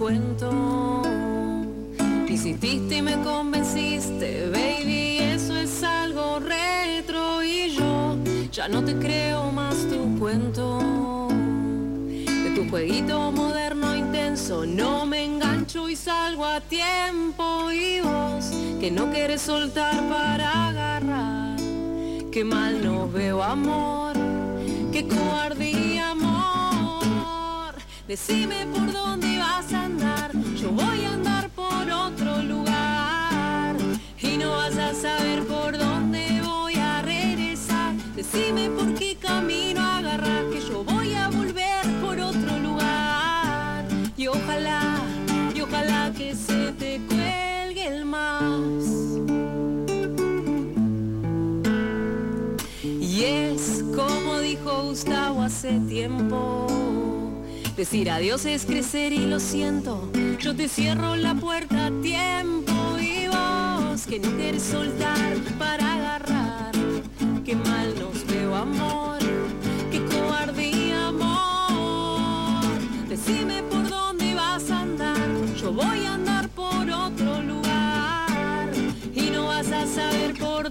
cuento. Insististe y me convenciste, baby, eso es algo retro y yo ya no te creo más tu cuento. De tu jueguito moderno intenso no me engancho y salgo a tiempo y vos que no quieres soltar para agarrar. Qué mal no veo amor, qué cobardía amor. Decime por dónde vas a yo voy a andar por otro lugar y no vas a saber por dónde voy a regresar. Decime por qué camino agarrar, que yo voy a volver por otro lugar y ojalá, y ojalá que se te cuelgue el más. Y es como dijo Gustavo hace tiempo. Decir adiós es crecer y lo siento. Yo te cierro la puerta a tiempo y vos que no quieres soltar para agarrar. Qué mal nos veo amor, qué cobardía amor. Decime por dónde vas a andar. Yo voy a andar por otro lugar y no vas a saber por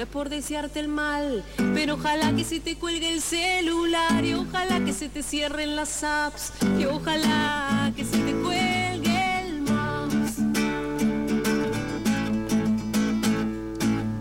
no es por desearte el mal, pero ojalá que se te cuelgue el celular y ojalá que se te cierren las apps y ojalá que se te cuelgue el mouse.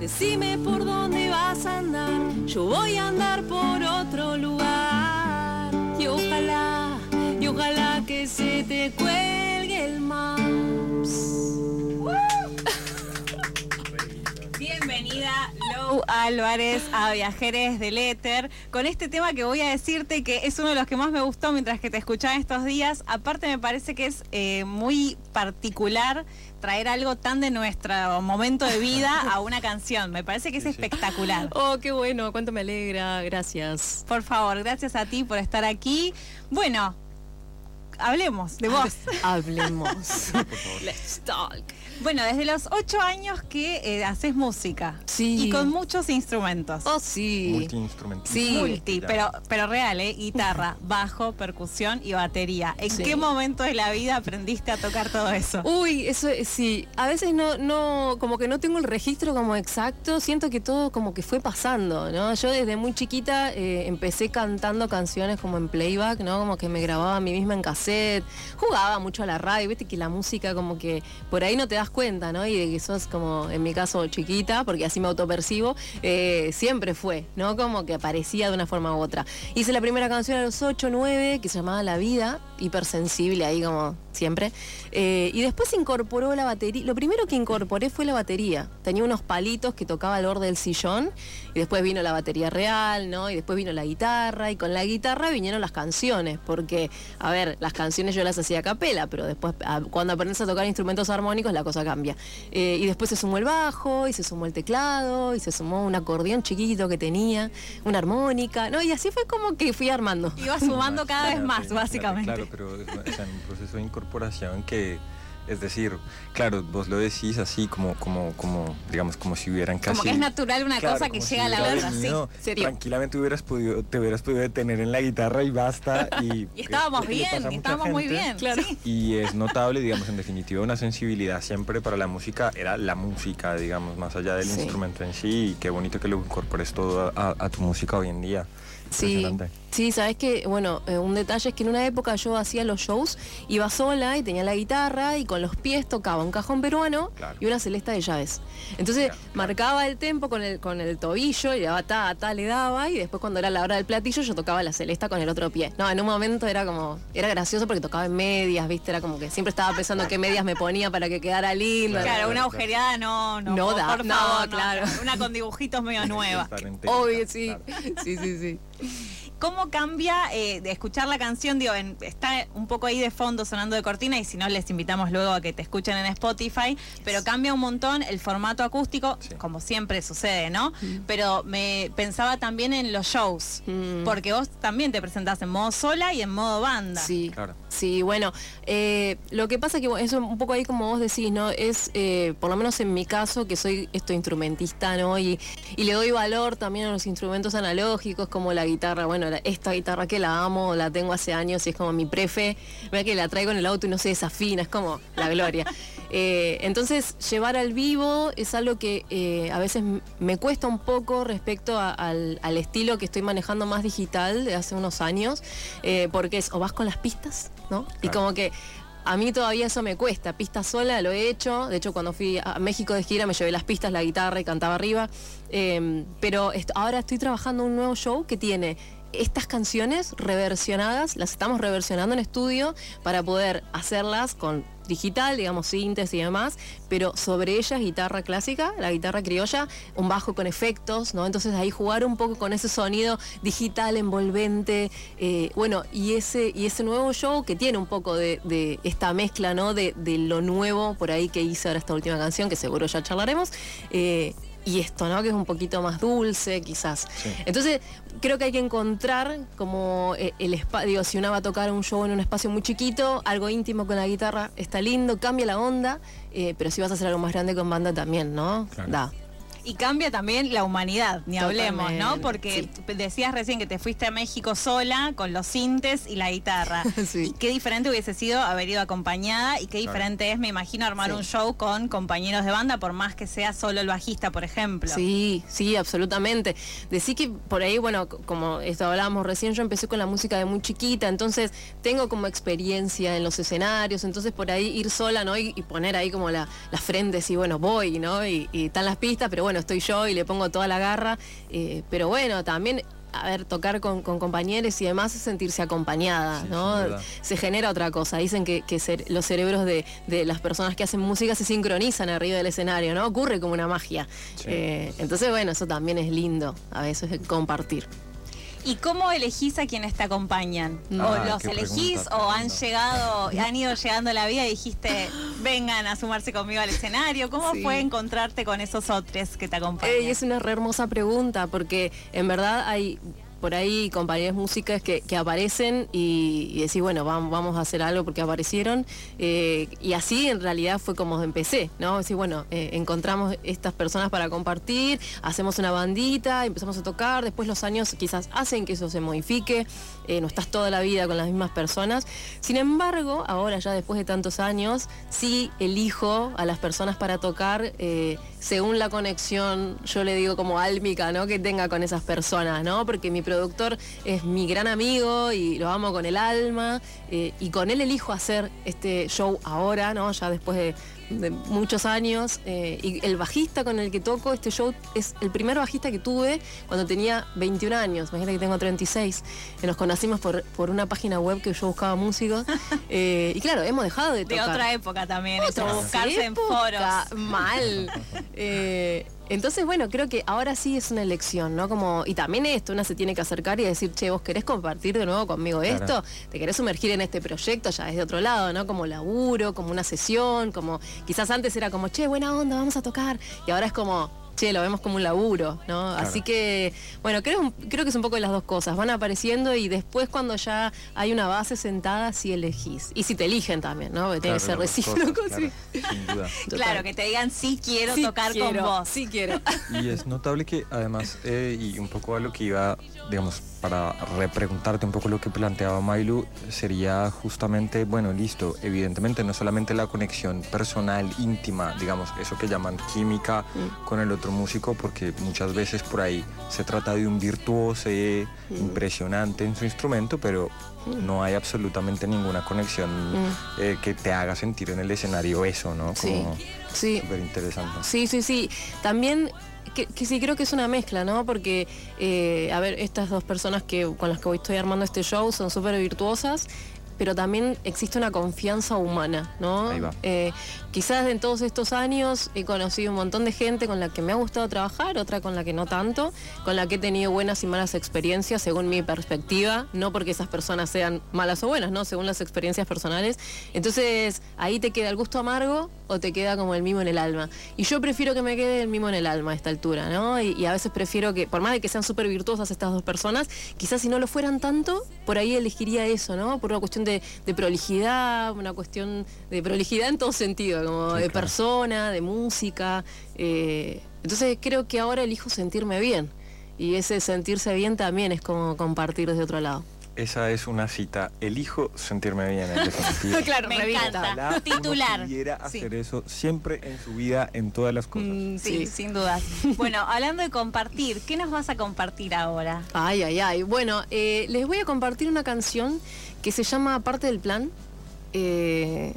Decime por dónde vas a andar, yo voy a Álvarez a Viajeres del Éter con este tema que voy a decirte que es uno de los que más me gustó mientras que te escuchaba estos días. Aparte me parece que es eh, muy particular traer algo tan de nuestro momento de vida a una canción. Me parece que es espectacular. Oh, qué bueno, cuánto me alegra, gracias. Por favor, gracias a ti por estar aquí. Bueno, hablemos de vos. Hablemos. Let's talk. Bueno, desde los ocho años que eh, haces música. Sí. Y con muchos instrumentos. Oh, sí. Multiinstrumentista. Sí. Multi, pero, pero real, ¿eh? Guitarra, bajo, percusión y batería. ¿En Sí. qué momento de la vida aprendiste a tocar todo eso? Uy, eso es- sí. A veces no, no, como que no tengo el registro como exacto. Siento que todo como que fue pasando, ¿no? Yo desde muy chiquita eh, empecé cantando canciones como en playback, ¿no? Como que me grababa a mí misma en Jugaba mucho a la radio, viste que la música como que por ahí no te das cuenta, ¿no? Y de que sos como, en mi caso, chiquita, porque así me autopercibo, eh, siempre fue, ¿no? Como que aparecía de una forma u otra. Hice la primera canción a los 8, 9, que se llamaba La Vida, hipersensible ahí como siempre. Eh, y después incorporó la batería. Lo primero que incorporé fue la batería. Tenía unos palitos que tocaba al borde del sillón. Y después vino la batería real, ¿no? Y después vino la guitarra. Y con la guitarra vinieron las canciones. Porque, a ver, las canciones yo las hacía a capela, pero después a- cuando aprendes a tocar instrumentos armónicos la cosa cambia. Eh, y después se sumó el bajo, y se sumó el teclado, y se sumó un acordeón chiquito que tenía, una armónica, ¿no? Y así fue como que fui armando. Ibas sumando cada vez más, básicamente. Claro, pero es o sea, en un proceso de incorporación que, es decir, claro, vos lo decís así como, como, como, digamos, como si hubieran casi... Como que es natural una Claro, cosa que si llega a la otra, sí. Serio. Tranquilamente hubieras podido, te hubieras podido detener en la guitarra y basta. Y, Y estábamos bien, y estábamos muy bien. Claro. sí. Y es notable, digamos, en definitiva, una sensibilidad siempre para la música, era la música, digamos, más allá del Sí. instrumento en sí, y qué bonito que lo incorpores todo a, a tu música hoy en día. Sí, Impresionante. Sí, sabes que, bueno, eh, un detalle es que en una época yo hacía los shows, iba sola y tenía la guitarra y con los pies tocaba un cajón peruano Claro. y una celesta de llaves. Entonces Claro, claro. marcaba el tempo con el, con el tobillo y le daba ta, ta, le daba y después cuando era la hora del platillo yo tocaba la celesta con el otro pie. No, en un momento era como, era gracioso porque tocaba en medias, viste, era como que siempre estaba pensando qué medias me ponía para que quedara lindo. Claro, Claro, una agujereada no, no, No por da, favor, no, claro. Una con dibujitos medio nueva. Obvio, sí. claro. Sí, sí, sí. ¿Cómo cambia eh, de escuchar la canción? Digo, está un poco ahí de fondo sonando de cortina y si no les invitamos luego a que te escuchen en Spotify, pero cambia un montón el formato acústico, como siempre sucede, ¿no? Mm. Pero me pensaba también en los shows, mm. porque vos también te presentás en modo sola y en modo banda. Sí, claro. Sí, bueno, eh, lo que pasa que eso un poco ahí como vos decís, ¿no? Es, eh, por lo menos en mi caso, que soy esto instrumentista, ¿no? Y, y le doy valor también a los instrumentos analógicos como la guitarra, bueno, esta guitarra que la amo, la tengo hace años y es como mi prefe, vea que la traigo en el auto y no se desafina, es como la gloria. Eh, entonces, llevar al vivo es algo que eh, a veces me cuesta un poco respecto al, estilo que estoy manejando más digital de hace unos años, eh, porque es o vas con las pistas, ¿no? Y como que a mí todavía eso me cuesta. Pista sola lo he hecho. De hecho, cuando fui a México de gira me llevé las pistas, la guitarra y cantaba arriba. pero ahora estoy trabajando un nuevo show que tiene estas canciones reversionadas, las estamos reversionando en estudio para poder hacerlas con digital, digamos, síntesis y demás, pero sobre ellas guitarra clásica, la guitarra criolla, un bajo con efectos, ¿no? Entonces ahí jugar un poco con ese sonido digital, envolvente, eh, bueno, y ese, y ese nuevo show que tiene un poco de, esta mezcla, ¿no? De, lo nuevo por ahí que hice ahora esta última canción, que seguro ya charlaremos. Eh, y esto, ¿no? Que es un poquito más dulce, quizás. Entonces, creo que hay que encontrar como eh, el espacio, si una va a tocar un show en un espacio muy chiquito, algo íntimo con la guitarra, está lindo, cambia la onda, eh, pero si vas a hacer algo más grande con banda también, ¿no? Da. Y cambia también la humanidad, ni hablemos, ¿no? Porque decías recién que te fuiste a México sola con los sintes y la guitarra. Y qué diferente hubiese sido haber ido acompañada y qué diferente es, me imagino, armar un show con compañeros de banda, por más que sea solo el bajista, por ejemplo. Sí, sí, absolutamente. Decir que por ahí, bueno, como esto hablábamos recién, yo empecé con la música de muy chiquita, entonces tengo como experiencia en los escenarios, entonces por ahí ir sola, ¿no? Y, poner ahí como la, frente, y bueno, voy, ¿no? Y, y están las pistas, pero bueno, estoy yo y le pongo toda la garra, eh, pero bueno, también a ver, tocar con, compañeros y demás es sentirse acompañada, ¿no? Se genera otra cosa. Dicen que, los cerebros de, las personas que hacen música se sincronizan arriba del escenario, ¿no? Ocurre como una magia. Eh, entonces, bueno, eso también es lindo a veces compartir. ¿Y cómo elegís a quienes te acompañan? ¿O ah, los elegís o han llegado, han ido llegando a la vida y dijiste, vengan a sumarse conmigo al escenario? ¿Cómo fue encontrarte con esos otros que te acompañan? es una re hermosa pregunta porque en verdad hay por ahí compañías músicas que, aparecen y, y, decís, bueno, vamos, vamos a hacer algo porque aparecieron. Eh, y así en realidad fue como empecé, ¿no? Decir, bueno, eh, encontramos estas personas para compartir, hacemos una bandita, empezamos a tocar, después los años quizás hacen que eso se modifique, eh, no estás toda la vida con las mismas personas. Sin embargo, ahora ya después de tantos años, sí elijo a las personas para tocar según la conexión, yo le digo como álmica, ¿no? Que tenga con esas personas, ¿no? Porque mi productor es mi gran amigo y lo amo con el alma eh, y con él elijo hacer este show ahora, ¿no? Ya después de de muchos años eh, y el bajista con el que toco este show es el primer bajista que tuve cuando tenía 21 años, imagínate que tengo 36, que nos conocimos por, por una página web que yo buscaba músicos eh, y claro, hemos dejado de tocar. De otra época también, eso, buscarse en foros. Mal. Eh, entonces, bueno, creo que ahora sí es una elección, ¿no? Como, y también esto, una se tiene que acercar y decir, che, vos querés compartir de nuevo conmigo esto, te querés sumergir en este proyecto ya desde otro lado, ¿no? Como laburo, como una sesión, como quizás antes era como, che, buena onda, vamos a tocar. Y ahora es como, che, lo vemos como un laburo, ¿no? Así que, bueno, creo, creo que es un poco de las dos cosas. Van apareciendo y después cuando ya hay una base sentada, sí elegís. Y si te eligen también, ¿no? Que tiene que ser recíproco, sí. Sin duda. Claro, que te digan, sí quiero tocar con vos. Sí quiero. Y es notable que además, eh, y un poco a lo que iba, digamos, para repreguntarte un poco lo que planteaba Mailu, sería justamente, bueno, listo, evidentemente no solamente la conexión personal, íntima, digamos, eso que llaman química mm. con el otro músico, porque muchas veces por ahí se trata de un virtuoso mm. impresionante en su instrumento, pero mm. no hay absolutamente ninguna conexión eh, que te haga sentir en el escenario eso, ¿no? Como sí. Súper interesante. Sí, sí, sí. También que, sí creo que es una mezcla, ¿no? Porque, eh, a ver, estas dos personas que, con las que hoy estoy armando este show son súper virtuosas pero también existe una confianza humana, ¿no? Ahí va. Eh, quizás en todos estos años he conocido un montón de gente con la que me ha gustado trabajar, otra con la que no tanto, con la que he tenido buenas y malas experiencias según mi perspectiva, no porque esas personas sean malas o buenas, ¿no? Según las experiencias personales. Entonces, ahí te queda el gusto amargo o te queda como el mimo en el alma. Y yo prefiero que me quede el mimo en el alma a esta altura, ¿no? Y, y a veces prefiero que, por más de que sean súper virtuosas estas dos personas, quizás si no lo fueran tanto, por ahí elegiría eso, ¿no? Por una cuestión de, de prolijidad, una cuestión de prolijidad en todo sentido, como Sí, de claro. persona, de música. eh, entonces creo que ahora elijo sentirme bien. Y ese sentirse bien también es como compartir desde otro lado. Esa es una cita. Elijo sentirme bien en claro, Me encanta. Ojalá uno Titular. pudiera Sí. hacer eso siempre en su vida, en todas las cosas. Mm, Sí, sí. sin dudas. Bueno, hablando de compartir, ¿qué nos vas a compartir ahora? Ay, ay, ay. Bueno, eh, les voy a compartir una canción que se llama Parte del Plan. Eh,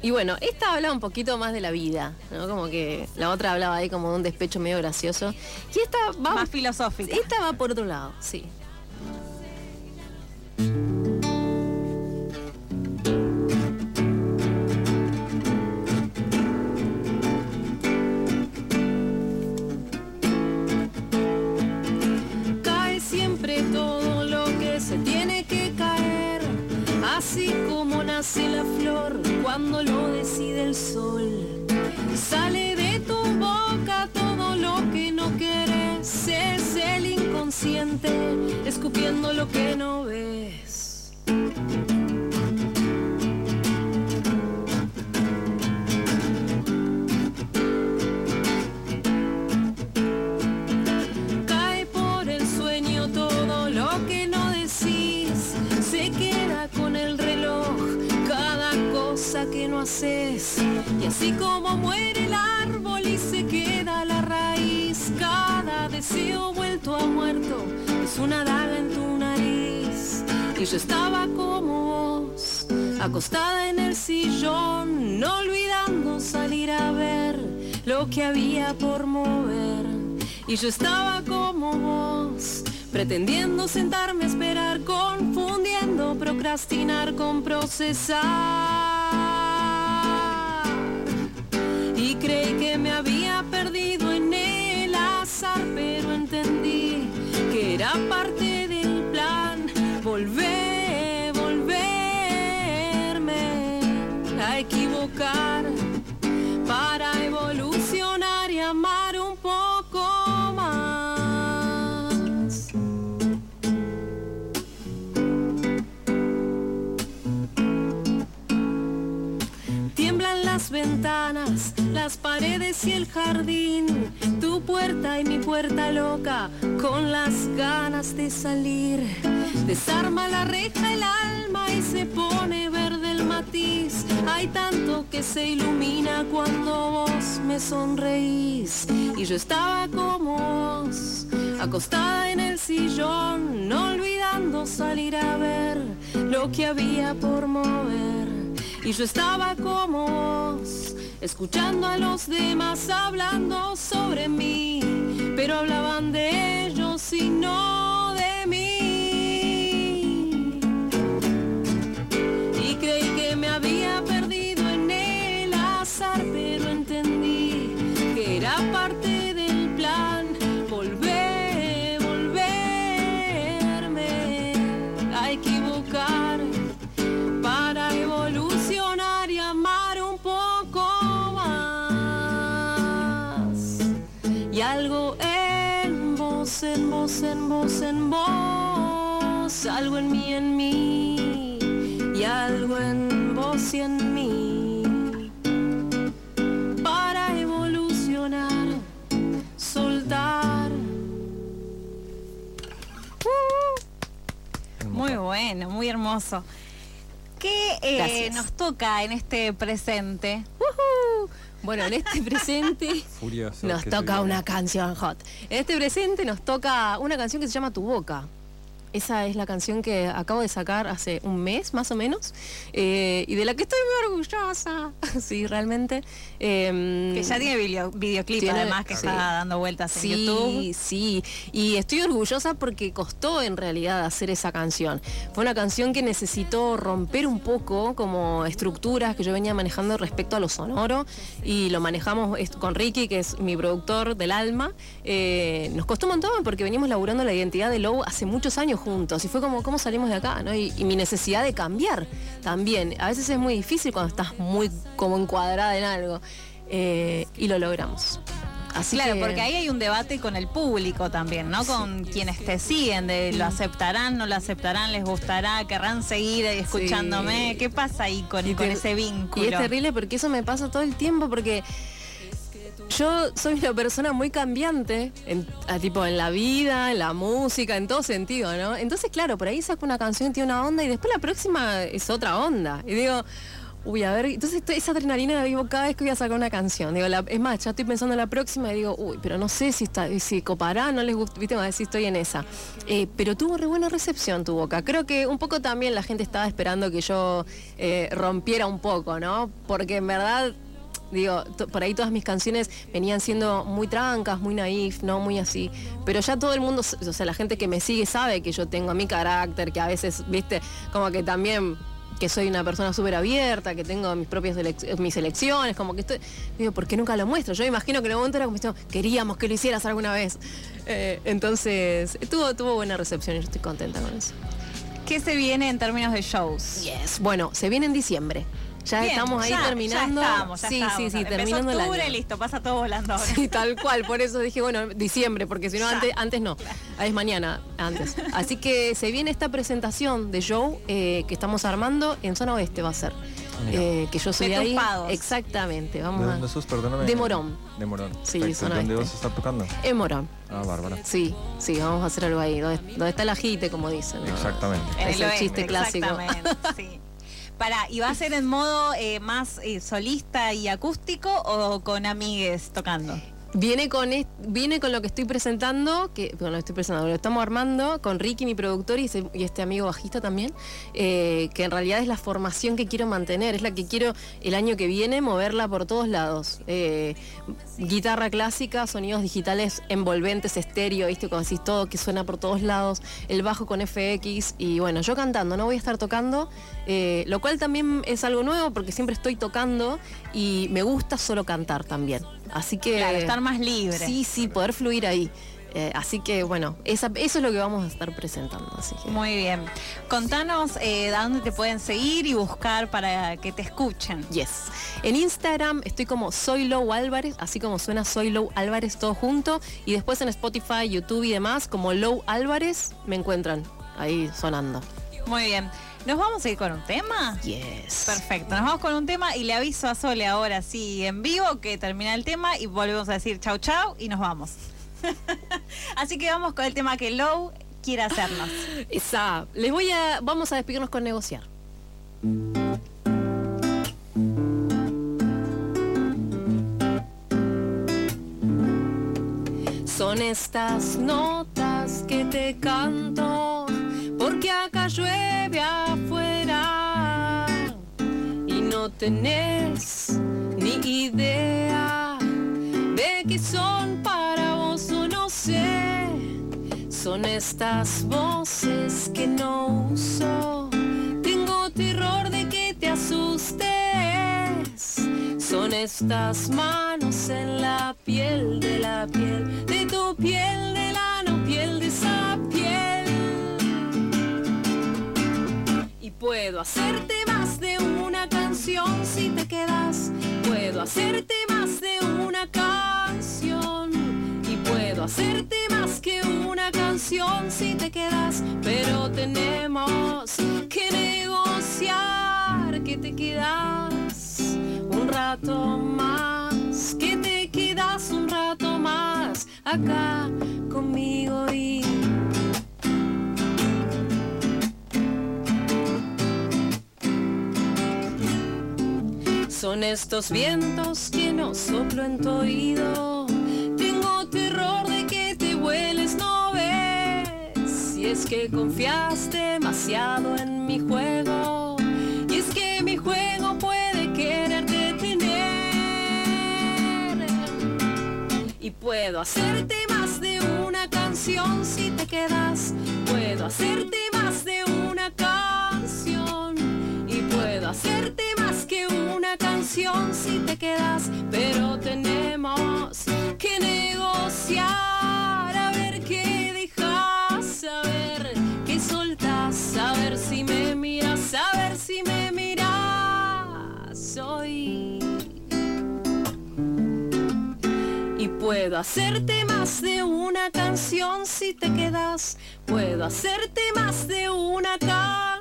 y bueno, esta habla un poquito más de la vida, ¿no? Como que la otra hablaba ahí como de un despecho medio gracioso. Y esta va, Más filosófica. esta va por otro lado, sí. La flor cuando lo decide el sol. Sale de tu boca todo lo que no quieres, es el inconsciente escupiendo lo que no ves. Y así como muere el árbol y se queda la raíz, cada deseo vuelto a muerto es una daga en tu nariz. Y yo estaba como vos, acostada en el sillón, no olvidando salir a ver lo que había por mover. Y yo estaba como vos, pretendiendo sentarme a esperar, confundiendo procrastinar con procesar. Y creí que me había perdido en el azar, pero entendí que era parte las paredes y el jardín, tu puerta y mi puerta loca, con las ganas de salir. Desarma la reja el alma y se pone verde el matiz. Hay tanto que se ilumina cuando vos me sonreís. Y yo estaba como vos, acostada en el sillón, no olvidando salir a ver lo que había por mover. Y yo estaba como vos, escuchando a los demás hablando sobre mí, pero hablaban de ellos y no en vos, en vos, en vos, algo en mí, en mí, y algo en vos y en mí. Para evolucionar, soltar. Muy bueno, muy hermoso. ¿Qué eh, nos toca en este presente? Bueno, en este presente Furioso. nos toca una canción hot. En este presente nos toca una canción que se llama Tu Boca. Esa es la canción que acabo de sacar hace un mes más o menos eh, y de la que estoy muy orgullosa. sí, realmente. Em, que ya tiene videoclip además que está dando vueltas en YouTube. Sí, sí. Y estoy orgullosa porque costó en realidad hacer esa canción. Fue una canción que necesitó romper un poco como estructuras que yo venía manejando respecto a lo sonoro y lo manejamos con Ricky, que es mi productor del alma. Eh, nos costó un montón porque venimos laburando la identidad de Low hace muchos años juntos y fue como, ¿cómo salimos de acá? Y, mi necesidad de cambiar también. A veces es muy difícil cuando estás muy como encuadrada en algo eh, y lo logramos. Así claro, porque ahí hay un debate con el público también, ¿no? Con quienes te siguen, de lo aceptarán, no lo aceptarán, les gustará, querrán seguir escuchándome. ¿Qué pasa ahí con, con ese vínculo? Y es terrible porque eso me pasa todo el tiempo porque yo soy una persona muy cambiante, en, tipo en la vida, en la música, en todo sentido, ¿no? Entonces, claro, por ahí saco una canción tiene una onda y después la próxima es otra onda. Y digo, uy, a ver, entonces esa adrenalina la vivo cada vez que voy a sacar una canción. Digo, es más, ya estoy pensando en la próxima y digo, uy, pero no sé si está, si copará, no les gusta, viste, a decir estoy en esa. Eh, pero tuvo re buena recepción tu boca. Creo que un poco también la gente estaba esperando que yo eh, rompiera un poco, ¿no? Porque en verdad digo, por ahí todas mis canciones venían siendo muy trancas, muy naif, no muy así. Pero ya todo el mundo, o sea, la gente que me sigue sabe que yo tengo mi carácter, que a veces, viste, como que también que soy una persona súper abierta, que tengo mis propias mis elecciones, como que estoy, digo, ¿por qué nunca lo muestro? Yo imagino que en el momento era como, queríamos que lo hicieras alguna vez. Eh, entonces, tuvo, tuvo buena recepción y yo estoy contenta con eso. ¿Qué se viene en términos de shows? Yes. Bueno, se viene en diciembre. Ya estamos ahí terminando. Ya estamos, sí, sí, sí, terminando octubre, listo, pasa todo volando ahora. Sí, tal cual, por eso dije, bueno, diciembre, porque si no, antes, antes no. Es mañana, antes. Así que se viene esta presentación de show eh, que estamos armando en zona oeste, va a ser. Eh, que yo soy de ahí. Exactamente, vamos ¿De dónde sos? Perdóname. De Morón. De Morón. Sí, zona ¿Dónde vas a estar tocando? En Morón. Ah, bárbara. Sí, sí, vamos a hacer algo ahí. Donde, está el ajite, como dicen. Exactamente. Es el, chiste clásico. sí. Para, ¿y va a ser en modo eh, más eh, solista y acústico o con amigues tocando? Viene con, viene con lo que estoy presentando, que bueno, lo estoy presentando, lo estamos armando con Ricky, mi productor, y, este amigo bajista también, eh, que en realidad es la formación que quiero mantener, es la que quiero el año que viene moverla por todos lados. Eh, guitarra clásica, sonidos digitales envolventes, estéreo, ¿viste? Como decís todo, que suena por todos lados, el bajo con FX, y bueno, yo cantando, no voy a estar tocando, eh, lo cual también es algo nuevo porque siempre estoy tocando y me gusta solo cantar también. Así que. Claro, estar más libre. Sí, sí, poder fluir ahí. Eh, así que bueno, eso es lo que vamos a estar presentando. Así Muy bien. Contanos eh, dónde te pueden seguir y buscar para que te escuchen. Yes. En Instagram estoy como Soy Low Álvarez, así como suena Soy Low Álvarez todo junto. Y después en Spotify, YouTube y demás, como Low Álvarez, me encuentran ahí sonando. Muy bien. ¿Nos vamos a ir con un tema? Yes. Perfecto, nos vamos con un tema y le aviso a Sole ahora sí en vivo que termina el tema y volvemos a decir chau chau y nos vamos. Así que vamos con el tema que Low quiere hacernos. Esa, les voy a, vamos a despedirnos con negociar. Son estas notas que te canto porque acá llueve afuera y no tenés ni idea de que son para vos o no sé. Son estas voces que no uso. Tengo terror de que te asustes. Son estas manos en la piel de la piel, de tu piel, de la no piel de esa Puedo hacerte más de una canción si te quedas. Puedo hacerte más de una canción. Y puedo hacerte más que una canción si te quedas. Pero tenemos que negociar que te quedas un rato más. Que te quedas un rato más acá conmigo y Son estos vientos que no soplo en tu oído. Tengo terror de que te vueles, no ves. Si es que confías demasiado en mi juego. Y es que mi juego puede quererte tener. Y puedo hacerte más de una canción si te quedas. Puedo hacerte más de una canción. Y puedo hacerte canción si te quedas. Pero tenemos que negociar. A ver qué dejas, a ver qué soltas, a ver si me miras, a ver si me miras hoy. Y puedo hacerte más de una canción si te quedas. Puedo hacerte más de una canción.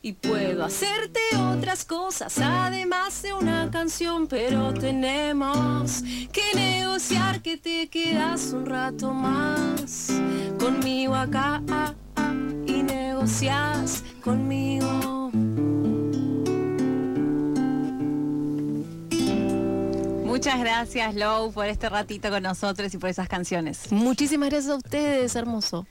Y puedo hacerte otras cosas además de una canción. Pero tenemos que negociar que te quedas un rato más conmigo acá ah, ah, y negocias conmigo. Muchas gracias, Lou, por este ratito con nosotros y por esas canciones. Muchísimas gracias a ustedes, hermoso.